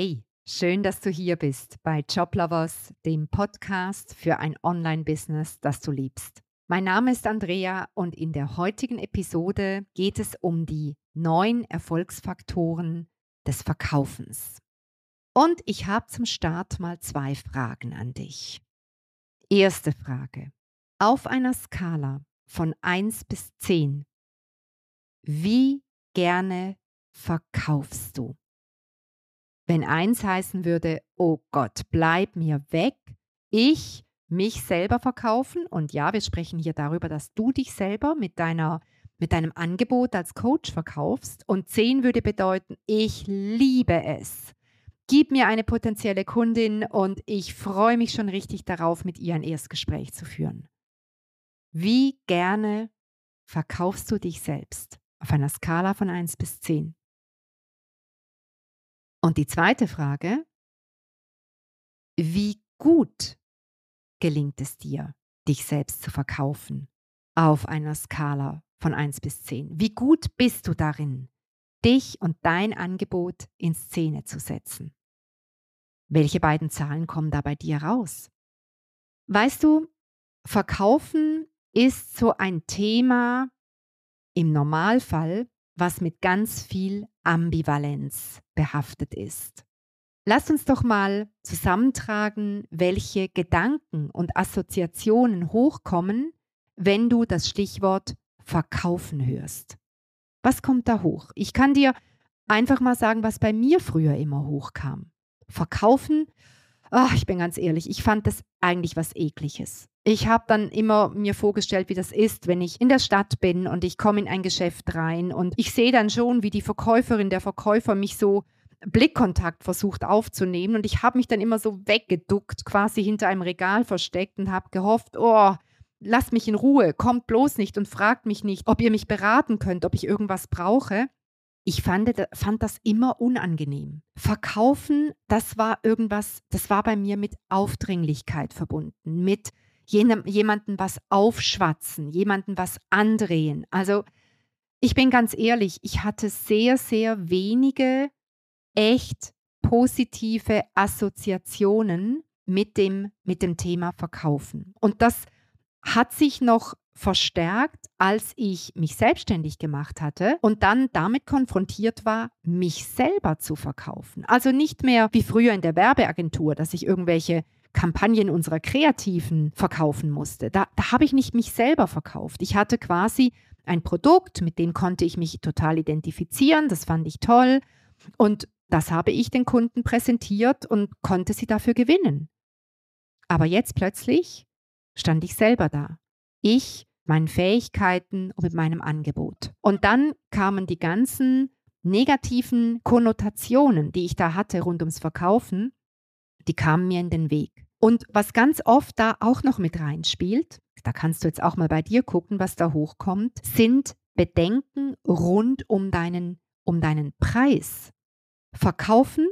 Hey, schön, dass du hier bist bei Joblovers, dem Podcast für ein Online-Business, das du liebst. Mein Name ist Andrea und in der heutigen Episode geht es um die neun Erfolgsfaktoren des Verkaufens. Und ich habe zum Start mal zwei Fragen an dich. Erste Frage. Auf einer Skala von 1 bis 10, wie gerne verkaufst du? Wenn eins heißen würde, oh Gott, bleib mir weg, ich mich selber verkaufen. Und ja, wir sprechen hier darüber, dass du dich selber mit deiner mit deinem Angebot als Coach verkaufst. Und 10 würde bedeuten, ich liebe es. Gib mir eine potenzielle Kundin und ich freue mich schon richtig darauf, mit ihr ein Erstgespräch zu führen. Wie gerne verkaufst du dich selbst auf einer Skala von 1 bis 10? Und die zweite Frage, wie gut gelingt es dir, dich selbst zu verkaufen auf einer Skala von 1 bis 10? Wie gut bist du darin, dich und dein Angebot in Szene zu setzen? Welche beiden Zahlen kommen da bei dir raus? Weißt du, Verkaufen ist so ein Thema im Normalfall, was mit ganz viel Ambivalenz behaftet ist. Lass uns doch mal zusammentragen, welche Gedanken und Assoziationen hochkommen, wenn du das Stichwort verkaufen hörst. Was kommt da hoch? Ich kann dir einfach mal sagen, was bei mir früher immer hochkam. Verkaufen, ach, ich bin ganz ehrlich, ich fand das eigentlich was ekliges. Ich habe dann immer mir vorgestellt, wie das ist, wenn ich in der Stadt bin und ich komme in ein Geschäft rein und ich sehe dann schon, wie die Verkäuferin, der Verkäufer mich so Blickkontakt versucht aufzunehmen und ich habe mich dann immer so weggeduckt, quasi hinter einem Regal versteckt und habe gehofft, oh, lasst mich in Ruhe, kommt bloß nicht und fragt mich nicht, ob ihr mich beraten könnt, ob ich irgendwas brauche. Ich fand, fand das immer unangenehm. Verkaufen, das war irgendwas, das war bei mir mit Aufdringlichkeit verbunden, mit jemanden was aufschwatzen, jemanden was andrehen. Also ich bin ganz ehrlich, ich hatte sehr, sehr wenige echt positive Assoziationen mit dem, mit dem Thema Verkaufen. Und das hat sich noch verstärkt, als ich mich selbstständig gemacht hatte und dann damit konfrontiert war, mich selber zu verkaufen. Also nicht mehr wie früher in der Werbeagentur, dass ich irgendwelche Kampagnen unserer Kreativen verkaufen musste. Da, da habe ich nicht mich selber verkauft. Ich hatte quasi ein Produkt, mit dem konnte ich mich total identifizieren. Das fand ich toll. Und das habe ich den Kunden präsentiert und konnte sie dafür gewinnen. Aber jetzt plötzlich stand ich selber da. Ich, meinen Fähigkeiten und mit meinem Angebot. Und dann kamen die ganzen negativen Konnotationen, die ich da hatte rund ums Verkaufen die kamen mir in den Weg. Und was ganz oft da auch noch mit reinspielt, da kannst du jetzt auch mal bei dir gucken, was da hochkommt, sind Bedenken rund um deinen, um deinen Preis. Verkaufen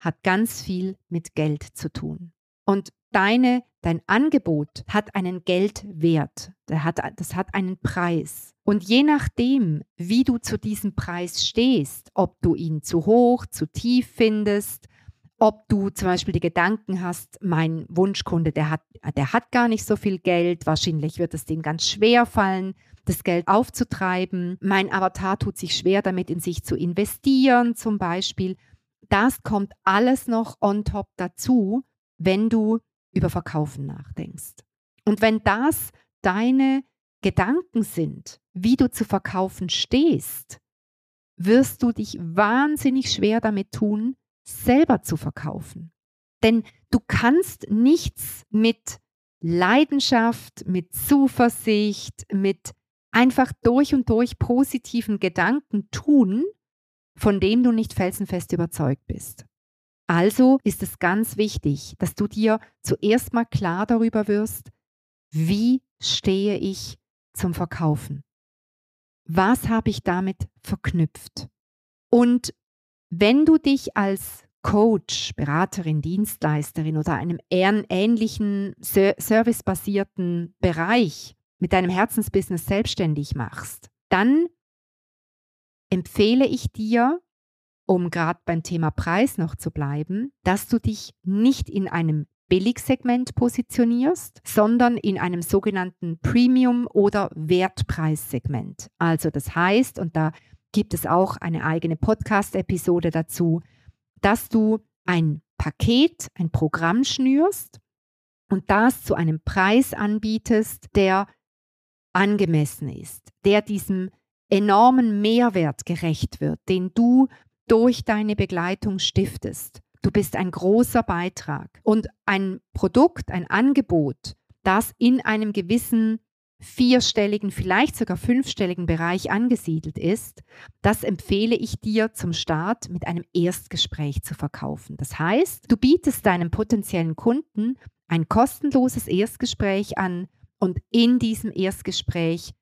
hat ganz viel mit Geld zu tun. Und deine, dein Angebot hat einen Geldwert, der hat, das hat einen Preis. Und je nachdem, wie du zu diesem Preis stehst, ob du ihn zu hoch, zu tief findest, ob du zum Beispiel die Gedanken hast, mein Wunschkunde, der hat, der hat gar nicht so viel Geld, wahrscheinlich wird es dem ganz schwer fallen, das Geld aufzutreiben. Mein Avatar tut sich schwer damit, in sich zu investieren zum Beispiel. Das kommt alles noch on top dazu, wenn du über Verkaufen nachdenkst. Und wenn das deine Gedanken sind, wie du zu verkaufen stehst, wirst du dich wahnsinnig schwer damit tun, selber zu verkaufen. Denn du kannst nichts mit Leidenschaft, mit Zuversicht, mit einfach durch und durch positiven Gedanken tun, von dem du nicht felsenfest überzeugt bist. Also ist es ganz wichtig, dass du dir zuerst mal klar darüber wirst, wie stehe ich zum Verkaufen? Was habe ich damit verknüpft? Und wenn du dich als Coach, Beraterin, Dienstleisterin oder einem ähnlichen servicebasierten Bereich mit deinem Herzensbusiness selbstständig machst, dann empfehle ich dir, um gerade beim Thema Preis noch zu bleiben, dass du dich nicht in einem Billigsegment positionierst, sondern in einem sogenannten Premium- oder Wertpreissegment. Also das heißt, und da gibt es auch eine eigene Podcast-Episode dazu, dass du ein Paket, ein Programm schnürst und das zu einem Preis anbietest, der angemessen ist, der diesem enormen Mehrwert gerecht wird, den du durch deine Begleitung stiftest. Du bist ein großer Beitrag. Und ein Produkt, ein Angebot, das in einem gewissen vierstelligen, vielleicht sogar fünfstelligen Bereich angesiedelt ist, das empfehle ich dir zum Start mit einem Erstgespräch zu verkaufen. Das heißt, du bietest deinem potenziellen Kunden ein kostenloses Erstgespräch an und in diesem Erstgespräch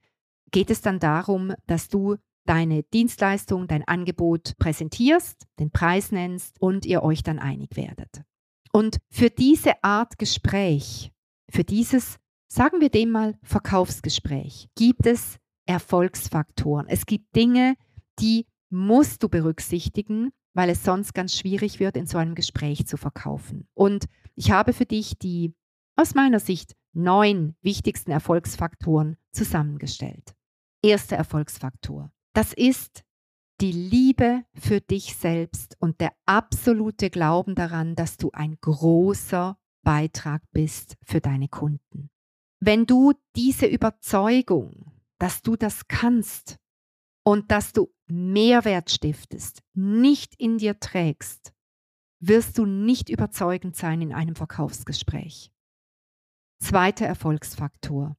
geht es dann darum, dass du deine Dienstleistung, dein Angebot präsentierst, den Preis nennst und ihr euch dann einig werdet. Und für diese Art Gespräch, für dieses, sagen wir dem mal, Verkaufsgespräch, gibt es Erfolgsfaktoren. Es gibt Dinge, die musst du berücksichtigen, weil es sonst ganz schwierig wird, in so einem Gespräch zu verkaufen. Und ich habe für dich die aus meiner Sicht neun wichtigsten Erfolgsfaktoren zusammengestellt. Erster Erfolgsfaktor. Das ist die Liebe für dich selbst und der absolute Glauben daran, dass du ein großer Beitrag bist für deine Kunden. Wenn du diese Überzeugung, dass du das kannst und dass du Mehrwert stiftest, nicht in dir trägst, wirst du nicht überzeugend sein in einem Verkaufsgespräch. Zweiter Erfolgsfaktor.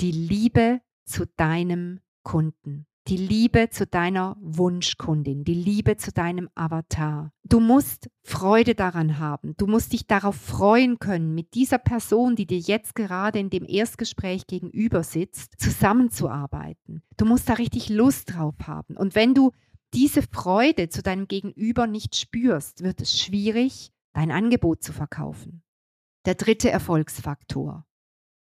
Die Liebe zu deinem Kunden die Liebe zu deiner Wunschkundin, die Liebe zu deinem Avatar. Du musst Freude daran haben. Du musst dich darauf freuen können, mit dieser Person, die dir jetzt gerade in dem Erstgespräch gegenüber sitzt, zusammenzuarbeiten. Du musst da richtig Lust drauf haben. Und wenn du diese Freude zu deinem Gegenüber nicht spürst, wird es schwierig, dein Angebot zu verkaufen. Der dritte Erfolgsfaktor.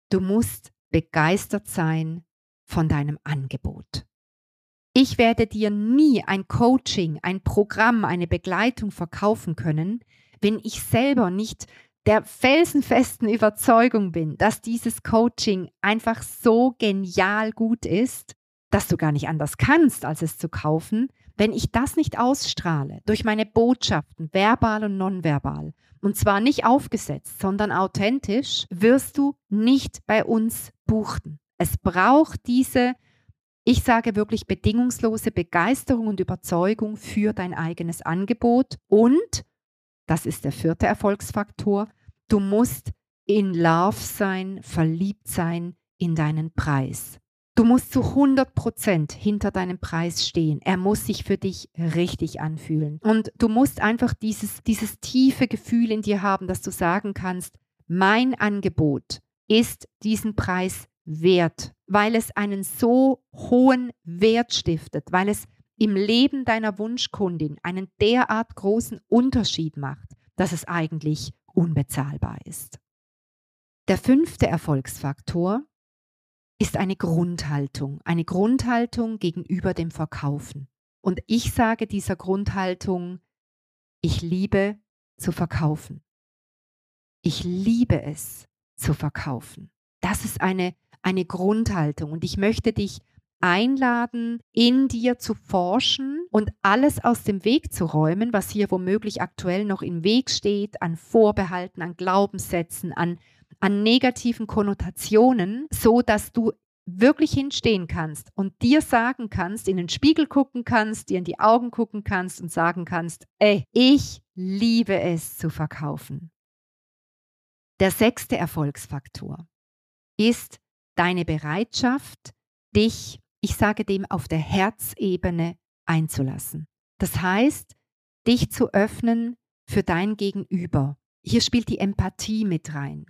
Du musst begeistert sein von deinem Angebot. Ich werde dir nie ein Coaching, ein Programm, eine Begleitung verkaufen können, wenn ich selber nicht der felsenfesten Überzeugung bin, dass dieses Coaching einfach so genial gut ist, dass du gar nicht anders kannst, als es zu kaufen, wenn ich das nicht ausstrahle durch meine Botschaften, verbal und nonverbal, und zwar nicht aufgesetzt, sondern authentisch, wirst du nicht bei uns buchen. Es braucht diese ich sage wirklich bedingungslose Begeisterung und Überzeugung für dein eigenes Angebot. Und, das ist der vierte Erfolgsfaktor, du musst in Love sein, verliebt sein in deinen Preis. Du musst zu 100 Prozent hinter deinem Preis stehen. Er muss sich für dich richtig anfühlen. Und du musst einfach dieses, dieses tiefe Gefühl in dir haben, dass du sagen kannst, mein Angebot ist diesen Preis wert, weil es einen so hohen Wert stiftet, weil es im Leben deiner Wunschkundin einen derart großen Unterschied macht, dass es eigentlich unbezahlbar ist. Der fünfte Erfolgsfaktor ist eine Grundhaltung, eine Grundhaltung gegenüber dem Verkaufen. Und ich sage dieser Grundhaltung, ich liebe zu verkaufen. Ich liebe es zu verkaufen. Das ist eine eine Grundhaltung. Und ich möchte dich einladen, in dir zu forschen und alles aus dem Weg zu räumen, was hier womöglich aktuell noch im Weg steht, an Vorbehalten, an Glaubenssätzen, an, an negativen Konnotationen, so dass du wirklich hinstehen kannst und dir sagen kannst, in den Spiegel gucken kannst, dir in die Augen gucken kannst und sagen kannst, ey, ich liebe es zu verkaufen. Der sechste Erfolgsfaktor ist deine Bereitschaft, dich, ich sage dem, auf der Herzebene einzulassen. Das heißt, dich zu öffnen für dein Gegenüber. Hier spielt die Empathie mit rein.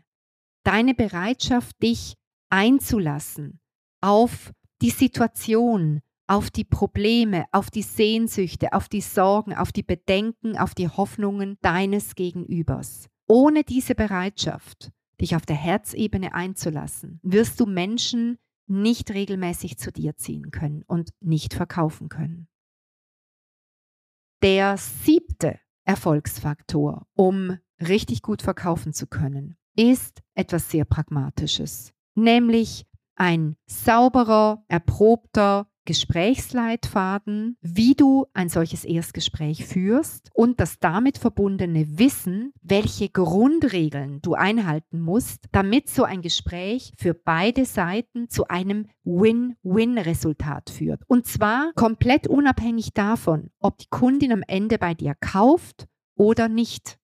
Deine Bereitschaft, dich einzulassen auf die Situation, auf die Probleme, auf die Sehnsüchte, auf die Sorgen, auf die Bedenken, auf die Hoffnungen deines Gegenübers. Ohne diese Bereitschaft dich auf der Herzebene einzulassen, wirst du Menschen nicht regelmäßig zu dir ziehen können und nicht verkaufen können. der siebte Erfolgsfaktor, um richtig gut verkaufen zu können, ist etwas sehr Pragmatisches, nämlich ein sauberer, erprobter Gesprächsleitfaden, wie du ein solches Erstgespräch führst und das damit verbundene Wissen, welche Grundregeln du einhalten musst, damit so ein Gespräch für beide Seiten zu einem Win-Win-Resultat führt. Und zwar komplett unabhängig davon, ob die Kundin am Ende bei dir kauft oder nicht.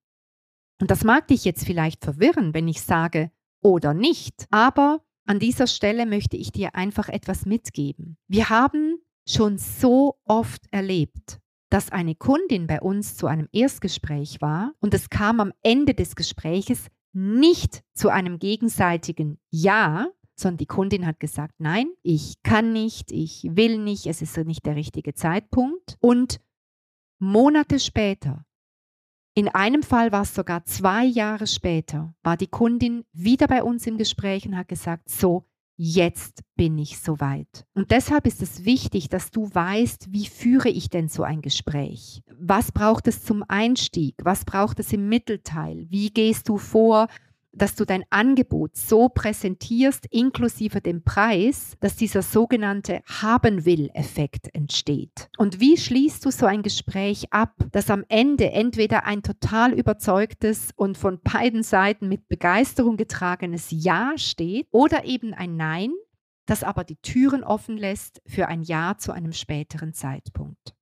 Und das mag dich jetzt vielleicht verwirren, wenn ich sage oder nicht, aber an dieser Stelle möchte ich dir einfach etwas mitgeben. Wir haben schon so oft erlebt, dass eine Kundin bei uns zu einem Erstgespräch war und es kam am Ende des Gespräches nicht zu einem gegenseitigen Ja, sondern die Kundin hat gesagt, nein, ich kann nicht, ich will nicht, es ist nicht der richtige Zeitpunkt. Und Monate später in einem Fall war es sogar zwei Jahre später, war die Kundin wieder bei uns im Gespräch und hat gesagt, so, jetzt bin ich soweit. Und deshalb ist es wichtig, dass du weißt, wie führe ich denn so ein Gespräch? Was braucht es zum Einstieg? Was braucht es im Mittelteil? Wie gehst du vor? Dass du dein Angebot so präsentierst, inklusive dem Preis, dass dieser sogenannte Haben-will-Effekt entsteht. Und wie schließt du so ein Gespräch ab, dass am Ende entweder ein total überzeugtes und von beiden Seiten mit Begeisterung getragenes Ja steht oder eben ein Nein, das aber die Türen offen lässt für ein Ja zu einem späteren Zeitpunkt.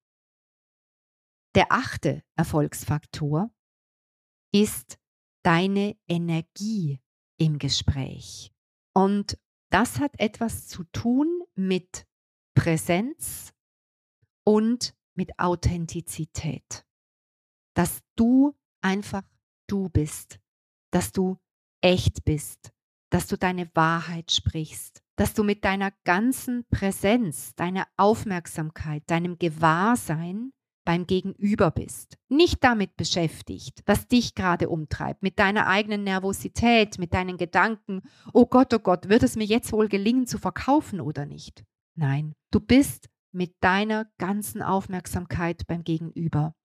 Der achte Erfolgsfaktor ist deine Energie im Gespräch. Und das hat etwas zu tun mit Präsenz und mit Authentizität. Dass du einfach du bist, dass du echt bist, dass du deine Wahrheit sprichst, dass du mit deiner ganzen Präsenz, deiner Aufmerksamkeit, deinem Gewahrsein beim Gegenüber bist. Nicht damit beschäftigt, was dich gerade umtreibt, mit deiner eigenen Nervosität, mit deinen Gedanken, oh Gott, oh Gott, wird es mir jetzt wohl gelingen zu verkaufen oder nicht? Nein, du bist mit deiner ganzen Aufmerksamkeit beim Gegenüber.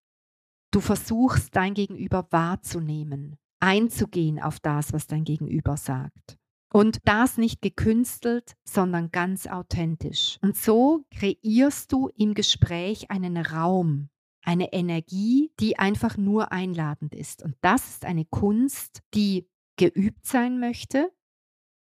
Du versuchst dein Gegenüber wahrzunehmen, einzugehen auf das, was dein Gegenüber sagt. Und das nicht gekünstelt, sondern ganz authentisch. Und so kreierst du im Gespräch einen Raum, eine Energie, die einfach nur einladend ist. Und das ist eine Kunst, die geübt sein möchte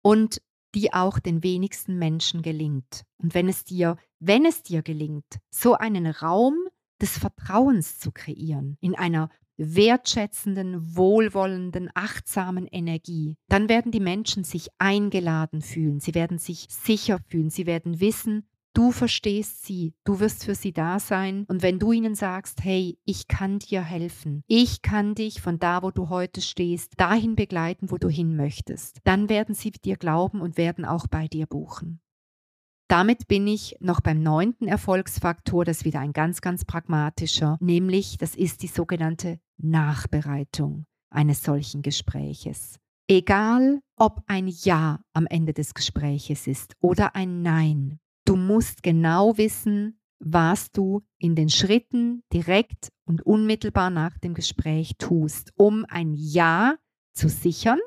und die auch den wenigsten Menschen gelingt. Und wenn es dir, wenn es dir gelingt, so einen Raum des Vertrauens zu kreieren, in einer wertschätzenden, wohlwollenden, achtsamen Energie, dann werden die Menschen sich eingeladen fühlen, sie werden sich sicher fühlen, sie werden wissen, du verstehst sie, du wirst für sie da sein. Und wenn du ihnen sagst, hey, ich kann dir helfen, ich kann dich von da, wo du heute stehst, dahin begleiten, wo du hin möchtest, dann werden sie dir glauben und werden auch bei dir buchen. Damit bin ich noch beim neunten Erfolgsfaktor, das ist wieder ein ganz, ganz pragmatischer, nämlich das ist die sogenannte Nachbereitung eines solchen Gespräches. Egal, ob ein Ja am Ende des Gespräches ist oder ein Nein, du musst genau wissen, was du in den Schritten direkt und unmittelbar nach dem Gespräch tust, um ein Ja zu sichern,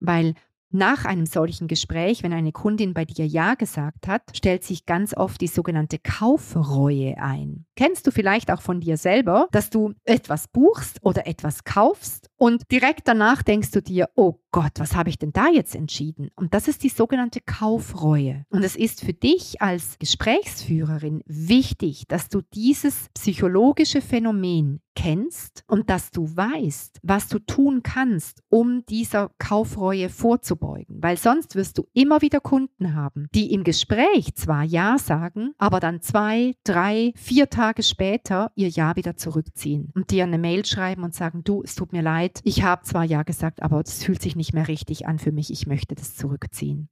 weil nach einem solchen Gespräch, wenn eine Kundin bei dir Ja gesagt hat, stellt sich ganz oft die sogenannte Kaufreue ein. Kennst du vielleicht auch von dir selber, dass du etwas buchst oder etwas kaufst und direkt danach denkst du dir, oh Gott, was habe ich denn da jetzt entschieden? Und das ist die sogenannte Kaufreue. Und es ist für dich als Gesprächsführerin wichtig, dass du dieses psychologische Phänomen kennst und dass du weißt, was du tun kannst, um dieser Kaufreue vorzubeugen. Weil sonst wirst du immer wieder Kunden haben, die im Gespräch zwar Ja sagen, aber dann zwei, drei, vier Tage später ihr Ja wieder zurückziehen und dir eine Mail schreiben und sagen, du, es tut mir leid, ich habe zwar Ja gesagt, aber es fühlt sich nicht mehr richtig an für mich, ich möchte das zurückziehen.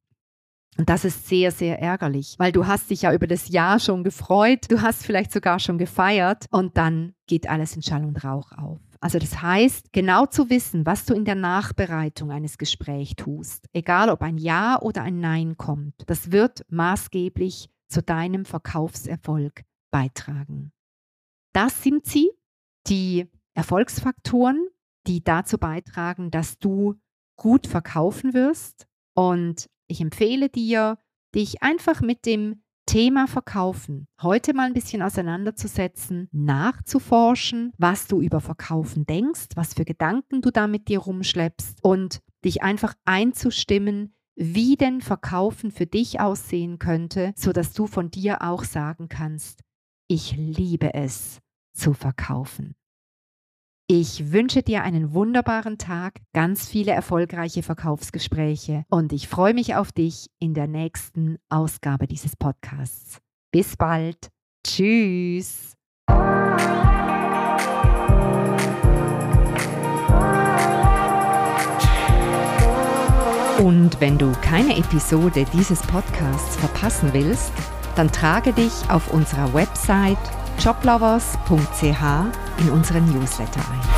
Und das ist sehr, sehr ärgerlich, weil du hast dich ja über das Jahr schon gefreut, du hast vielleicht sogar schon gefeiert und dann geht alles in Schall und Rauch auf. Also das heißt, genau zu wissen, was du in der Nachbereitung eines Gesprächs tust, egal ob ein Ja oder ein Nein kommt, das wird maßgeblich zu deinem Verkaufserfolg beitragen. Das sind sie, die Erfolgsfaktoren, die dazu beitragen, dass du gut verkaufen wirst. Und ich empfehle dir, dich einfach mit dem Thema Verkaufen heute mal ein bisschen auseinanderzusetzen, nachzuforschen, was du über Verkaufen denkst, was für Gedanken du da mit dir rumschleppst und dich einfach einzustimmen, wie denn Verkaufen für dich aussehen könnte, sodass du von dir auch sagen kannst, ich liebe es zu verkaufen. Ich wünsche dir einen wunderbaren Tag, ganz viele erfolgreiche Verkaufsgespräche und ich freue mich auf dich in der nächsten Ausgabe dieses Podcasts. Bis bald. Tschüss. Und wenn du keine Episode dieses Podcasts verpassen willst, dann trage dich auf unserer Website joblovers.ch in unseren Newsletter ein.